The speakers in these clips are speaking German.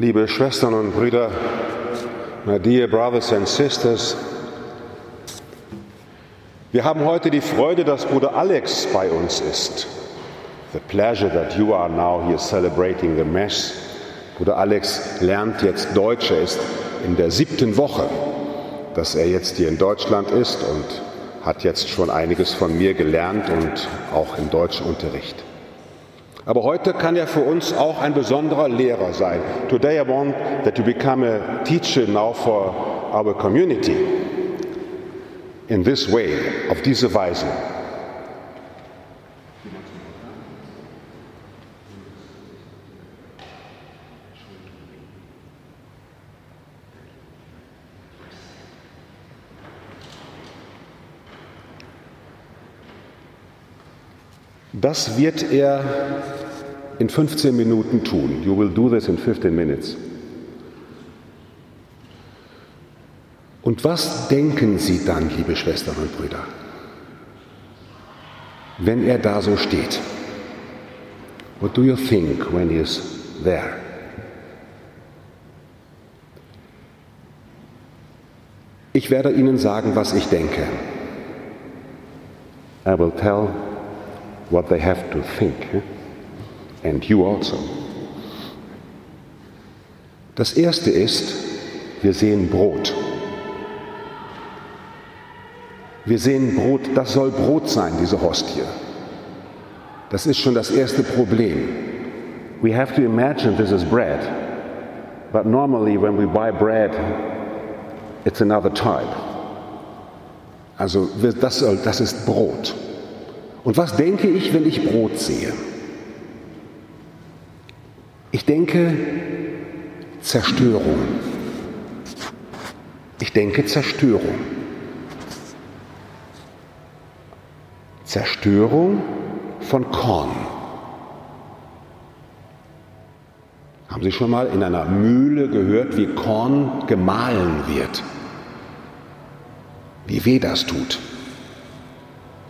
Liebe Schwestern und Brüder, my dear brothers and sisters, wir haben heute die Freude, dass Bruder Alex bei uns ist. The pleasure that you are now here celebrating the Mass. Bruder Alex lernt jetzt Deutsch, er ist in der siebten Woche, dass er jetzt hier in Deutschland ist und hat jetzt schon einiges von mir gelernt und auch im Deutschunterricht. Aber heute kann er für uns auch ein besonderer Lehrer sein. Today I want that you become a teacher now for our community. In this way, auf diese Weise. Das wird er in 15 Minuten tun. You will do this in 15 minutes. Und was denken Sie dann, liebe Schwestern und Brüder, wenn er da so steht? What do you think when he is there? Ich werde Ihnen sagen, was ich denke. I will tell what they have to think. Eh? And you also. Das erste ist, wir sehen Brot. Wir sehen Brot, das soll Brot sein, diese Hostie. Das ist schon das erste Problem. We have to imagine this is bread. But normally when we buy bread, it's another type. Also das, soll, das ist Brot. Und was denke ich, wenn ich Brot sehe? Ich denke Zerstörung. Ich denke Zerstörung. Zerstörung von Korn. Haben Sie schon mal in einer Mühle gehört, wie Korn gemahlen wird? Wie weh das tut.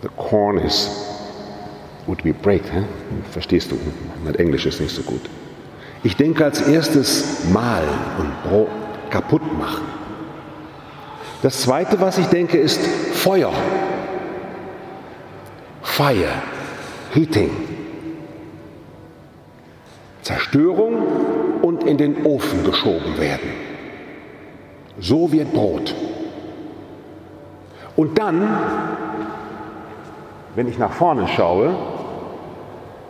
The corn is would be break, hä? verstehst du? Mein Englisch ist nicht so gut. Ich denke als erstes malen und kaputt machen. Das zweite, was ich denke, ist Feuer. Fire, Heating. Zerstörung und in den Ofen geschoben werden. So wird Brot. Und dann, wenn ich nach vorne schaue,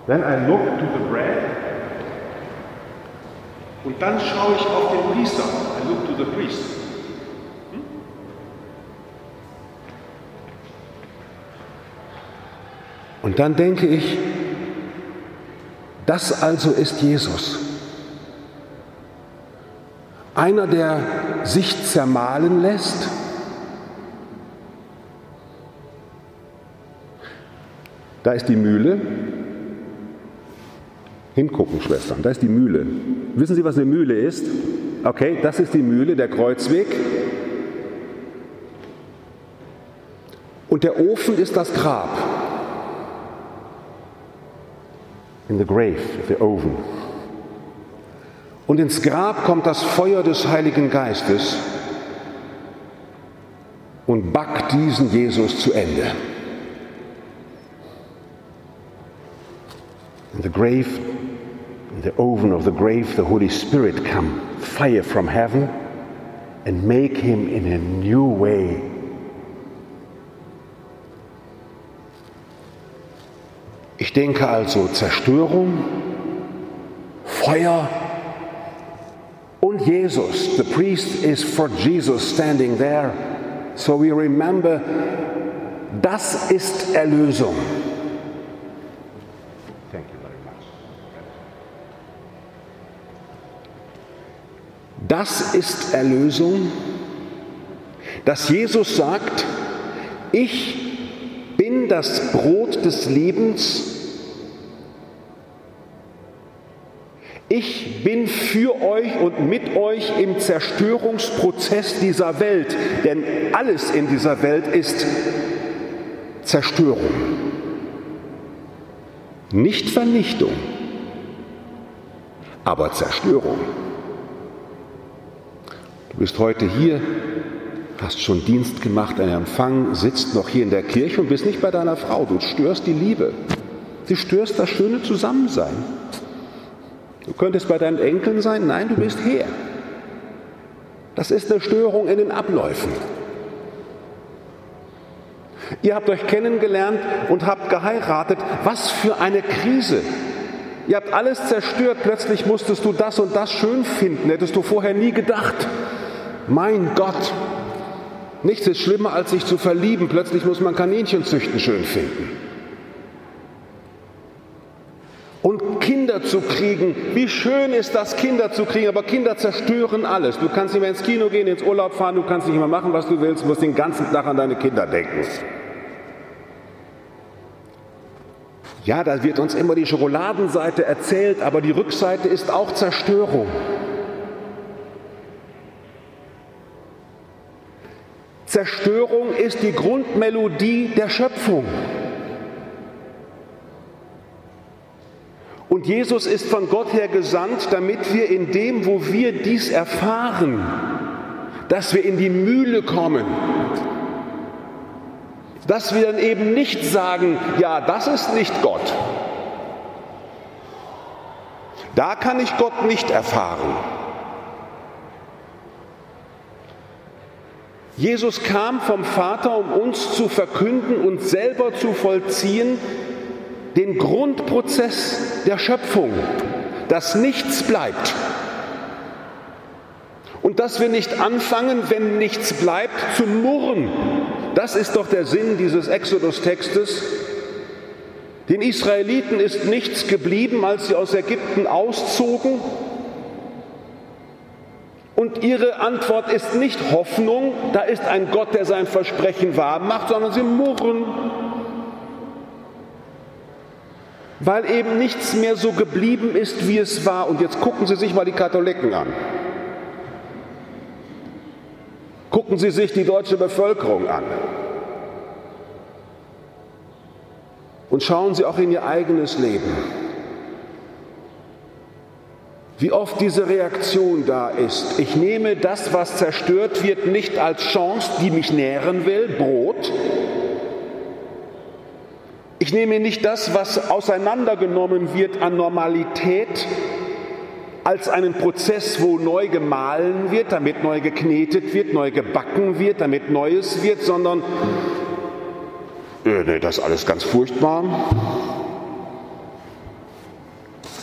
then I look to the bread und dann schaue ich auf den Priester. I look to the priest. Hm? Und dann denke ich, das also ist Jesus. Einer, der sich zermahlen lässt, da ist die Mühle, Hingucken, Schwestern, da ist die Mühle. Wissen Sie, was eine Mühle ist? Okay, das ist die Mühle, der Kreuzweg. Und der Ofen ist das Grab. In the grave, the oven. Und ins Grab kommt das Feuer des Heiligen Geistes und backt diesen Jesus zu Ende. The grave in the oven of the grave, the Holy Spirit come, fire from heaven, and make him in a new way. Ich denke also Zerstörung, Feuer und Jesus. The priest is for Jesus standing there. So we remember, das ist Erlösung. Ist Erlösung, dass Jesus sagt, ich bin das Brot des Lebens, ich bin für euch und mit euch im Zerstörungsprozess dieser Welt, denn alles in dieser Welt ist Zerstörung, nicht Vernichtung, aber Zerstörung. Du bist heute hier, hast schon Dienst gemacht, einen Empfang, sitzt noch hier in der Kirche und bist nicht bei deiner Frau. Du störst die Liebe. Du störst das schöne Zusammensein. Du könntest bei deinen Enkeln sein. Nein, du bist her. Das ist eine Störung in den Abläufen. Ihr habt euch kennengelernt und habt geheiratet. Was für eine Krise. Ihr habt alles zerstört. Plötzlich musstest du das und das schön finden. Hättest du vorher nie gedacht. Mein Gott. Nichts ist schlimmer, als sich zu verlieben. Plötzlich muss man Kaninchenzüchten schön finden. Und Kinder zu kriegen, wie schön ist das, Kinder zu kriegen, aber Kinder zerstören alles. Du kannst nicht mehr ins Kino gehen, ins Urlaub fahren, du kannst nicht mehr machen, was du willst, du musst den ganzen Tag an deine Kinder denken. Ja, da wird uns immer die Schokoladenseite erzählt, aber die Rückseite ist auch Zerstörung. Zerstörung ist die Grundmelodie der Schöpfung. Und Jesus ist von Gott her gesandt, damit wir in dem, wo wir dies erfahren, dass wir in die Mühle kommen, dass wir dann eben nicht sagen, ja, das ist nicht Gott. Da kann ich Gott nicht erfahren. Jesus kam vom Vater, um uns zu verkünden und selber zu vollziehen, den Grundprozess der Schöpfung, dass nichts bleibt. Und dass wir nicht anfangen, wenn nichts bleibt, zu murren. Das ist doch der Sinn dieses Exodus-Textes. Den Israeliten ist nichts geblieben, als sie aus Ägypten auszogen. Und ihre Antwort ist nicht Hoffnung, da ist ein Gott, der sein Versprechen wahr macht, sondern sie murren weil eben nichts mehr so geblieben ist, wie es war. Und jetzt gucken Sie sich mal die Katholiken an. Gucken Sie sich die deutsche Bevölkerung an. Und schauen Sie auch in Ihr eigenes Leben. Wie oft diese Reaktion da ist. Ich nehme das, was zerstört wird, nicht als Chance, die mich nähren will, Brot, ich nehme nicht das, was auseinandergenommen wird an Normalität, als einen Prozess, wo neu gemahlen wird, damit neu geknetet wird, neu gebacken wird, damit Neues wird, sondern äh, nee, das ist alles ganz furchtbar.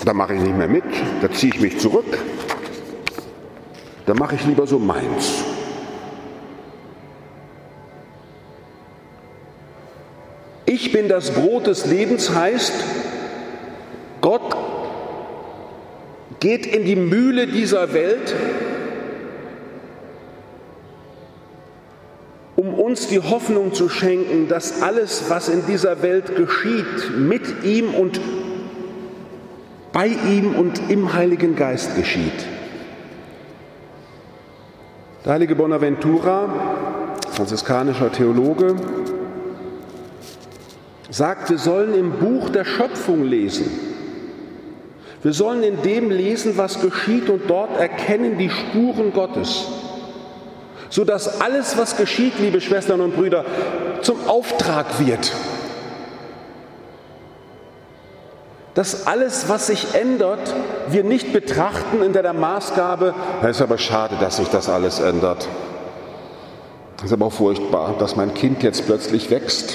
Da mache ich nicht mehr mit, da ziehe ich mich zurück, da mache ich lieber so meins. Ich bin das Brot des Lebens heißt, Gott geht in die Mühle dieser Welt, um uns die Hoffnung zu schenken, dass alles, was in dieser Welt geschieht, mit ihm und bei ihm und im Heiligen Geist geschieht. Der heilige Bonaventura, franziskanischer Theologe, sagt, wir sollen im Buch der Schöpfung lesen. Wir sollen in dem lesen, was geschieht und dort erkennen die Spuren Gottes. Sodass alles, was geschieht, liebe Schwestern und Brüder, zum Auftrag wird. Dass alles, was sich ändert, wir nicht betrachten in der Maßgabe, es ist aber schade, dass sich das alles ändert. Es ist aber auch furchtbar, dass mein Kind jetzt plötzlich wächst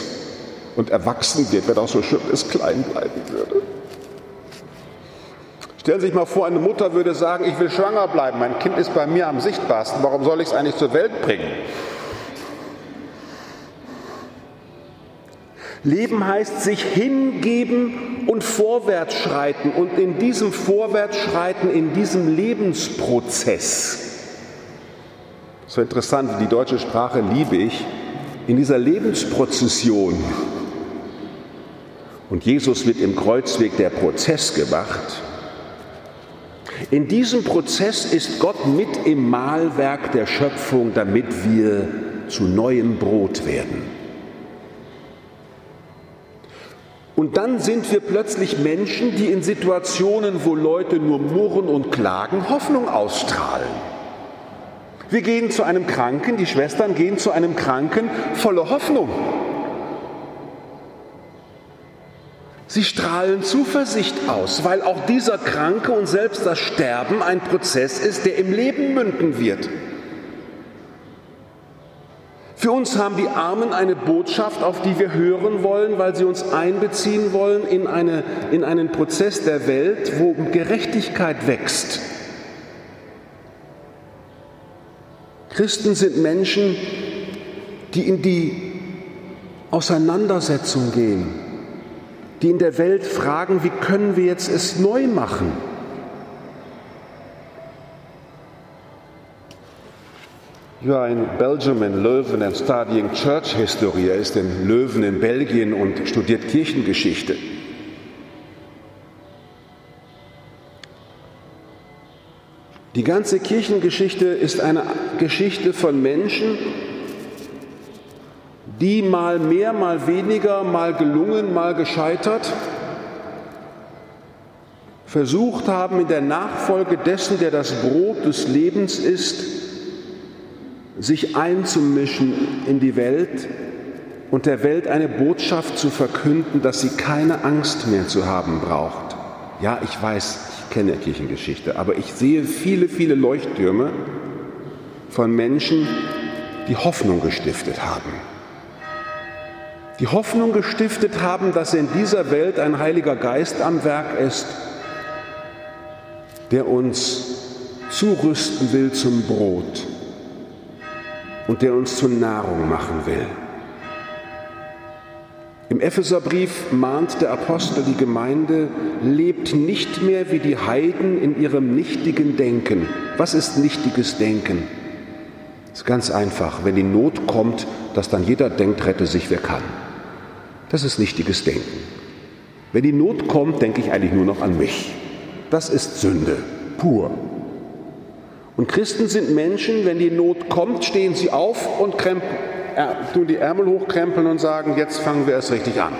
und erwachsen wird, wenn auch so schön es klein bleiben würde. Stellen Sie sich mal vor, eine Mutter würde sagen, ich will schwanger bleiben, mein Kind ist bei mir am sichtbarsten, warum soll ich es eigentlich zur Welt bringen? Leben heißt sich hingeben und vorwärts schreiten und in diesem Vorwärtsschreiten, in diesem Lebensprozess, so interessant, die deutsche Sprache liebe ich, in dieser Lebensprozession und Jesus wird im Kreuzweg der Prozess gemacht. In diesem Prozess ist Gott mit im Mahlwerk der Schöpfung, damit wir zu neuem Brot werden. Und dann sind wir plötzlich Menschen, die in Situationen, wo Leute nur murren und klagen, Hoffnung ausstrahlen. Wir gehen zu einem Kranken, die Schwestern gehen zu einem Kranken voller Hoffnung. Sie strahlen Zuversicht aus, weil auch dieser Kranke und selbst das Sterben ein Prozess ist, der im Leben münden wird. Für uns haben die Armen eine Botschaft, auf die wir hören wollen, weil sie uns einbeziehen wollen in, eine, in einen Prozess der Welt, wo Gerechtigkeit wächst. Christen sind Menschen, die in die Auseinandersetzung gehen die in der Welt fragen, wie können wir jetzt es neu machen? You are in Belgium in Leuven and studying church history. Er ist in Leuven in Belgien und studiert Kirchengeschichte. Die ganze Kirchengeschichte ist eine Geschichte von Menschen, die mal mehr, mal weniger, mal gelungen, mal gescheitert, versucht haben, in der Nachfolge dessen, der das Brot des Lebens ist, sich einzumischen in die Welt und der Welt eine Botschaft zu verkünden, dass sie keine Angst mehr zu haben braucht. Ja, ich weiß, ich kenne Kirchengeschichte, aber ich sehe viele, viele Leuchttürme von Menschen, die Hoffnung gestiftet haben die Hoffnung gestiftet haben, dass in dieser Welt ein Heiliger Geist am Werk ist, der uns zurüsten will zum Brot und der uns zur Nahrung machen will. Im Epheserbrief mahnt der Apostel die Gemeinde, lebt nicht mehr wie die Heiden in ihrem nichtigen Denken. Was ist nichtiges Denken? Das ist ganz einfach. Wenn die Not kommt, dass dann jeder denkt, rette sich, wer kann. Das ist nichtiges Denken. Wenn die Not kommt, denke ich eigentlich nur noch an mich. Das ist Sünde, pur. Und Christen sind Menschen, wenn die Not kommt, stehen sie auf und krempeln, äh, tun die Ärmel hochkrempeln und sagen, jetzt fangen wir erst richtig an.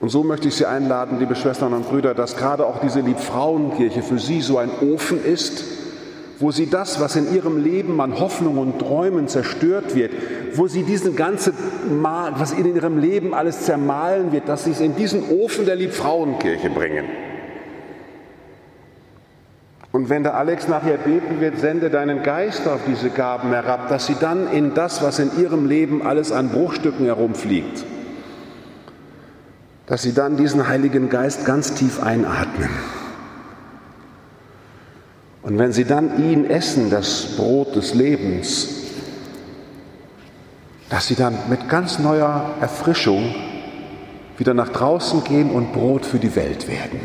Und so möchte ich Sie einladen, liebe Schwestern und Brüder, dass gerade auch diese Liebfrauenkirche für Sie so ein Ofen ist, wo Sie das, was in Ihrem Leben an Hoffnung und Träumen zerstört wird, wo sie diesen ganzen, was in ihrem Leben alles zermahlen wird, dass sie es in diesen Ofen der Liebfrauenkirche bringen. Und wenn der Alex nachher beten wird, sende deinen Geist auf diese Gaben herab, dass sie dann in das, was in ihrem Leben alles an Bruchstücken herumfliegt, dass sie dann diesen Heiligen Geist ganz tief einatmen. Und wenn sie dann ihn essen, das Brot des Lebens, dass sie dann mit ganz neuer Erfrischung wieder nach draußen gehen und Brot für die Welt werden.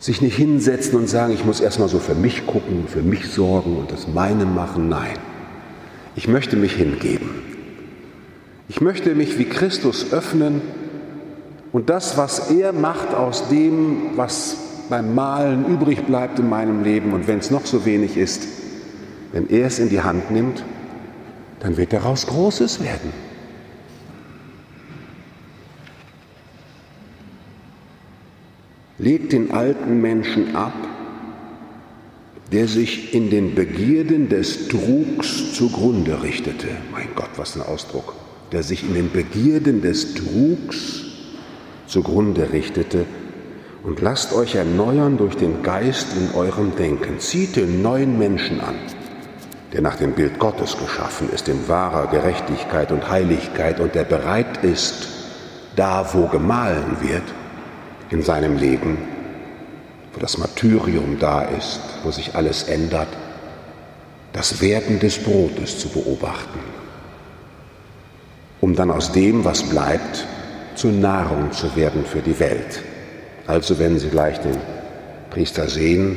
Sich nicht hinsetzen und sagen, ich muss erstmal so für mich gucken, für mich sorgen und das meine machen. Nein, ich möchte mich hingeben. Ich möchte mich wie Christus öffnen und das, was er macht aus dem, was beim Malen übrig bleibt in meinem Leben und wenn es noch so wenig ist, wenn er es in die Hand nimmt dann wird daraus Großes werden. Legt den alten Menschen ab, der sich in den Begierden des Trugs zugrunde richtete. Mein Gott, was ein Ausdruck. Der sich in den Begierden des Trugs zugrunde richtete. Und lasst euch erneuern durch den Geist in eurem Denken. Zieht den neuen Menschen an der nach dem Bild Gottes geschaffen ist, in wahrer Gerechtigkeit und Heiligkeit und der bereit ist, da wo gemahlen wird, in seinem Leben, wo das Martyrium da ist, wo sich alles ändert, das Werden des Brotes zu beobachten, um dann aus dem, was bleibt, zur Nahrung zu werden für die Welt. Also wenn Sie gleich den Priester sehen,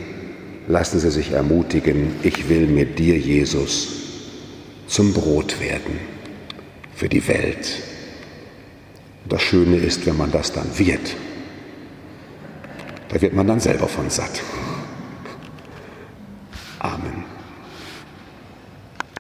lassen Sie sich ermutigen, ich will mit dir, Jesus, zum Brot werden für die Welt. das Schöne ist, wenn man das dann wird, da wird man dann selber von satt.